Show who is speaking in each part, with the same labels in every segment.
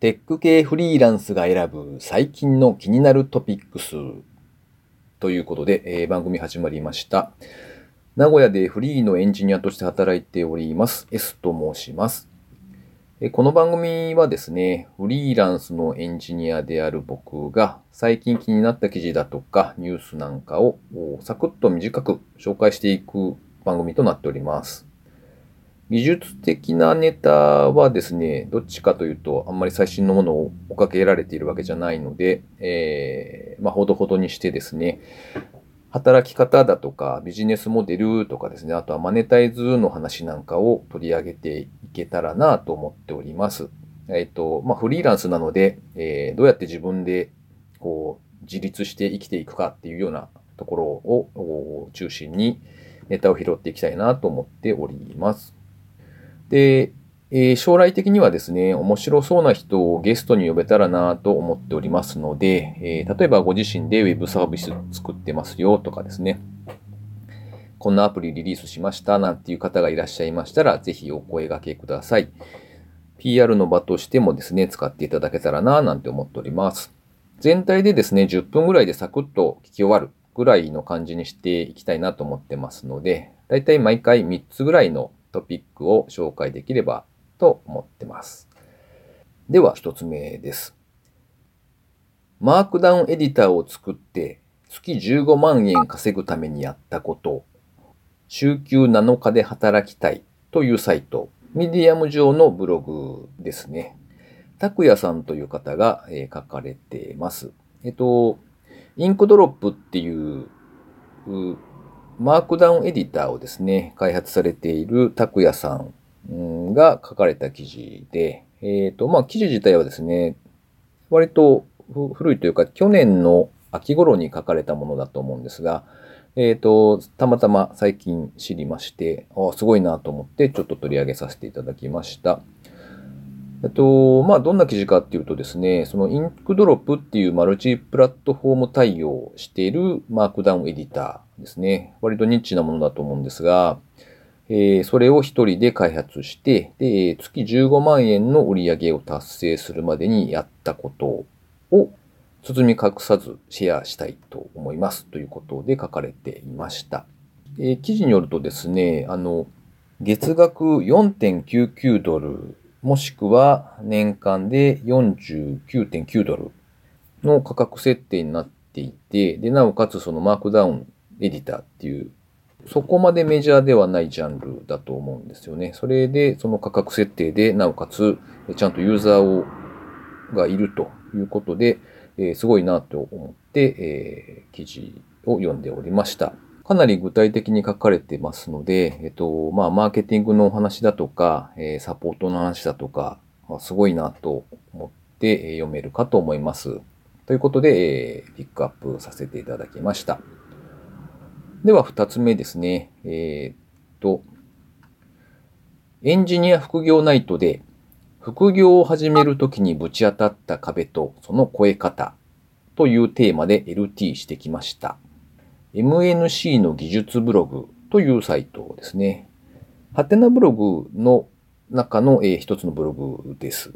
Speaker 1: テック系フリーランスが選ぶ最近の気になるトピックスということで、えー、番組始まりました。名古屋でフリーのエンジニアとして働いております。S と申します。この番組はですね、フリーランスのエンジニアである僕が最近気になった記事だとかニュースなんかをサクッと短く紹介していく番組となっております。技術的なネタはですね、どっちかというと、あんまり最新のものを追っかけられているわけじゃないので、えー、まあ、ほどほどにしてですね、働き方だとか、ビジネスモデルとかですね、あとはマネタイズの話なんかを取り上げていけたらなと思っております。えっ、と、まあ、フリーランスなので、えー、どうやって自分で、こう、自立して生きていくかっていうようなところを中心にネタを拾っていきたいなと思っております。で、えー、将来的にはですね、面白そうな人をゲストに呼べたらなと思っておりますので、えー、例えばご自身で Web サービス作ってますよとかですね、こんなアプリリリースしましたなんていう方がいらっしゃいましたら、ぜひお声掛けください。PR の場としてもですね、使っていただけたらななんて思っております。全体でですね、10分ぐらいでサクッと聞き終わるぐらいの感じにしていきたいなと思ってますので、だいたい毎回3つぐらいのトピックを紹介できればと思ってます。では一つ目です。マークダウンエディターを作って月15万円稼ぐためにやったこと、週休7日で働きたいというサイト、ミディアム上のブログですね。拓也さんという方が、えー、書かれています。えっと、 Inkdrop っていうマークダウンエディターをですね、開発されている拓也さんが書かれた記事で、えっ、ー、と、まあ、記事自体はですね、割と古いというか、去年の秋頃に書かれたものだと思うんですが、えっ、ー、と、たまたま最近知りまして、あすごいなと思ってちょっと取り上げさせていただきました。えっと、まあ、どんな記事かっていうとですね、そのインクドロップっていうマルチプラットフォーム対応しているマークダウンエディターですね。割とニッチなものだと思うんですが、えー、それを一人で開発して、で、月15万円の売り上げを達成するまでにやったことを包み隠さずシェアしたいと思いますということで書かれていました。えー、記事によるとですね、あの、月額4.99ドルもしくは年間で49.9ドルの価格設定になっていて、で、なおかつそのマークダウンエディターっていう、そこまでメジャーではないジャンルだと思うんですよね。それで、その価格設定で、なおかつ、ちゃんとユーザーを、がいるということで、えー、すごいなと思って、えー、記事を読んでおりました。かなり具体的に書かれてますので、えっと、まあ、マーケティングのお話だとか、え、サポートの話だとか、ま、すごいなと思って読めるかと思います。ということで、え、ピックアップさせていただきました。では、二つ目ですね。えー、っと、エンジニア副業ナイトで、副業を始めるときにぶち当たった壁とその超え方というテーマで LT してきました。MNC の技術ブログというサイトですね。ハテナブログの中の、えー、一つのブログです。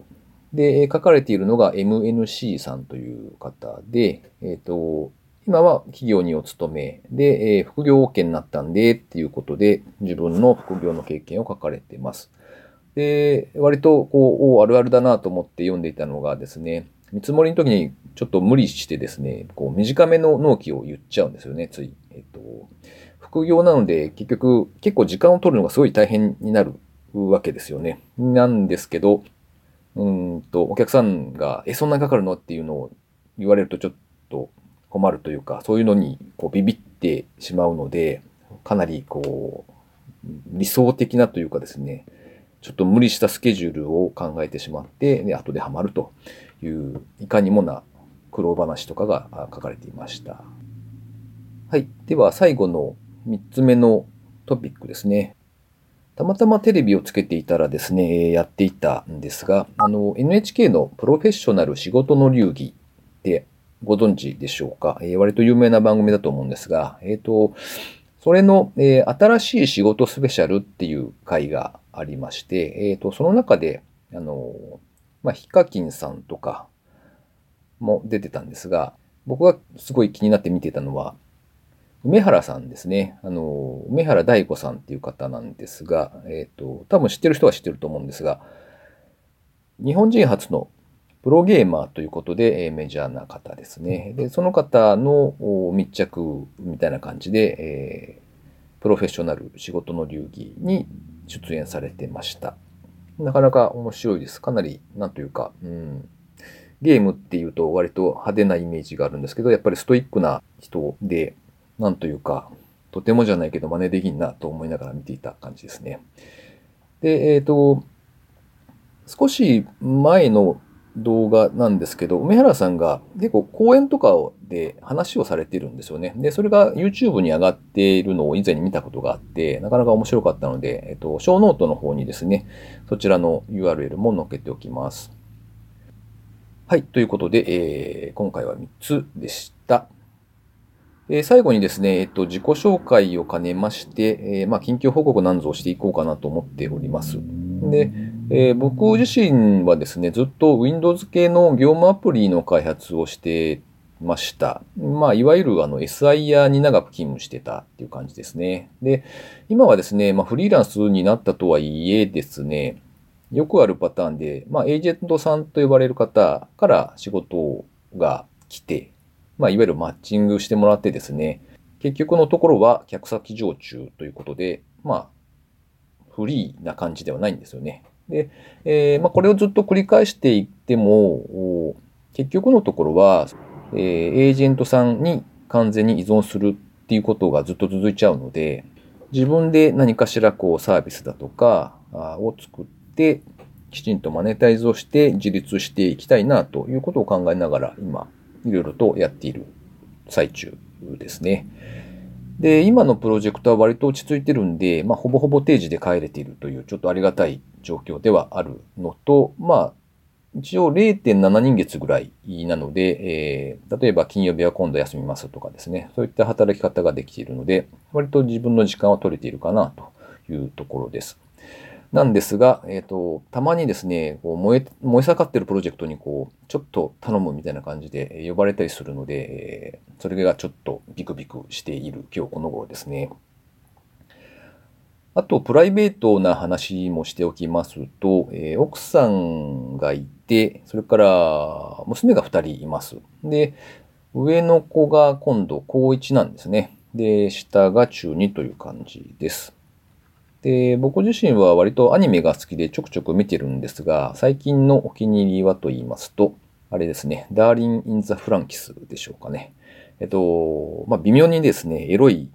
Speaker 1: で、書かれているのが MNC さんという方で、えっ、ー、と、今は企業にお勤めで、えー、副業 OK になったんでっていうことで自分の副業の経験を書かれています。で、割とこう、あるあるだなと思って読んでいたのがですね、見積もりの時にちょっと無理してですね、こう短めの納期を言っちゃうんですよね、つい。えっと、副業なので結局結構時間を取るのがすごい大変になるわけですよね。なんですけど、うんと、お客さんが、え、そんなにかかるの？っていうのを言われるとちょっと困るというか、そういうのにこうビビってしまうので、かなりこう、理想的なというかですね、ちょっと無理したスケジュールを考えてしまって、で、後でハマるという、いかにもな苦労話とかが書かれていました。はい。では最後の3つ目のトピックですね。たまたまテレビをつけていたらですね、やっていたんですが、あの、NHK のプロフェッショナル仕事の流儀ってご存知でしょうか、えー、割と有名な番組だと思うんですが、えっ、ー、と、それの、えー、新しい仕事スペシャルっていう回がありまして、えっ、と、その中で、あの、まあ、ヒカキンさんとかも出てたんですが、僕がすごい気になって見てたのは、梅原さんですね。あの、梅原大子さんっていう方なんですが、えっ、ー、と、多分知ってる人は知ってると思うんですが、日本人初のプロゲーマーということで、えメジャーな方ですね。で、その方の密着みたいな感じで、えー、プロフェッショナル仕事の流儀に出演されてました。なかなか面白いです。かなり、なんというか、うん、ゲームっていうと割と派手なイメージがあるんですけど、やっぱりストイックな人で、なんというか、とてもじゃないけど真似できんなと思いながら見ていた感じですね。で、えっ、ー、と、少し前の動画なんですけど、梅原さんが結構講演とかで話をされてるんですよね。で、それが YouTube に上がっているのを以前に見たことがあって、なかなか面白かったので、えっと、ショーノートの方にですね、そちらの URL も載っけておきます。はい。ということで、えー、今回は3つでした。えー、最後にですね、えっと、自己紹介を兼ねまして、えー、まあ、近況報告なんぞをしていこうかなと思っております。で、えー、僕自身はですね、ずっと Windows 系の業務アプリの開発をしてました。まあ、いわゆるあの SIR に長く勤務してたっていう感じですね。で、今はですね、まあ、フリーランスになったとはいえですね、よくあるパターンで、まあ、エージェントさんと呼ばれる方から仕事が来て、まあ、いわゆるマッチングしてもらってですね、結局のところは客先常駐ということで、まあ、フリーな感じではないんですよね。で、えー、まあ、これをずっと繰り返していっても、結局のところは、えー、エージェントさんに完全に依存するっていうことがずっと続いちゃうので、自分で何かしらこうサービスだとかを作って、きちんとマネタイズをして自立していきたいなということを考えながら今いろいろとやっている最中ですね。で、今のプロジェクトは割と落ち着いてるんで、まあ、ほぼほぼ定時で帰れているというちょっとありがたい状況ではあるのと、まあ、一応0.7人月ぐらいなので、えー、例えば金曜日は今度休みますとかですね、そういった働き方ができているので、割と自分の時間は取れているかなというところです。なんですが、えっ、ー、と、たまにですね、こう燃え、燃え盛ってるプロジェクトにこう、ちょっと頼むみたいな感じで呼ばれたりするので、それがちょっとビクビクしている今日この頃ですね。あと、プライベートな話もしておきますと、えー、奥さんがいて、それから娘が2人います。で、上の子が今度高1なんですね。で、下が中2という感じです。で、僕自身は割とアニメが好きでちょくちょく見てるんですが、最近のお気に入りはと言いますと、あれですね、ダーリン・イン・ザ・フランキスでしょうかね。えっと、まあ、微妙にですね、エロい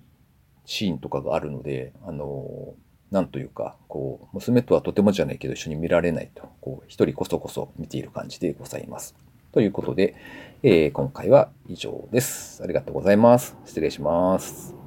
Speaker 1: シーンとかがあるので、あの、なんというか、こう、娘とはとてもじゃないけど一緒に見られないと、こう、一人こそこそ見ている感じでございます。ということで、えー、今回は以上です。ありがとうございます。失礼します。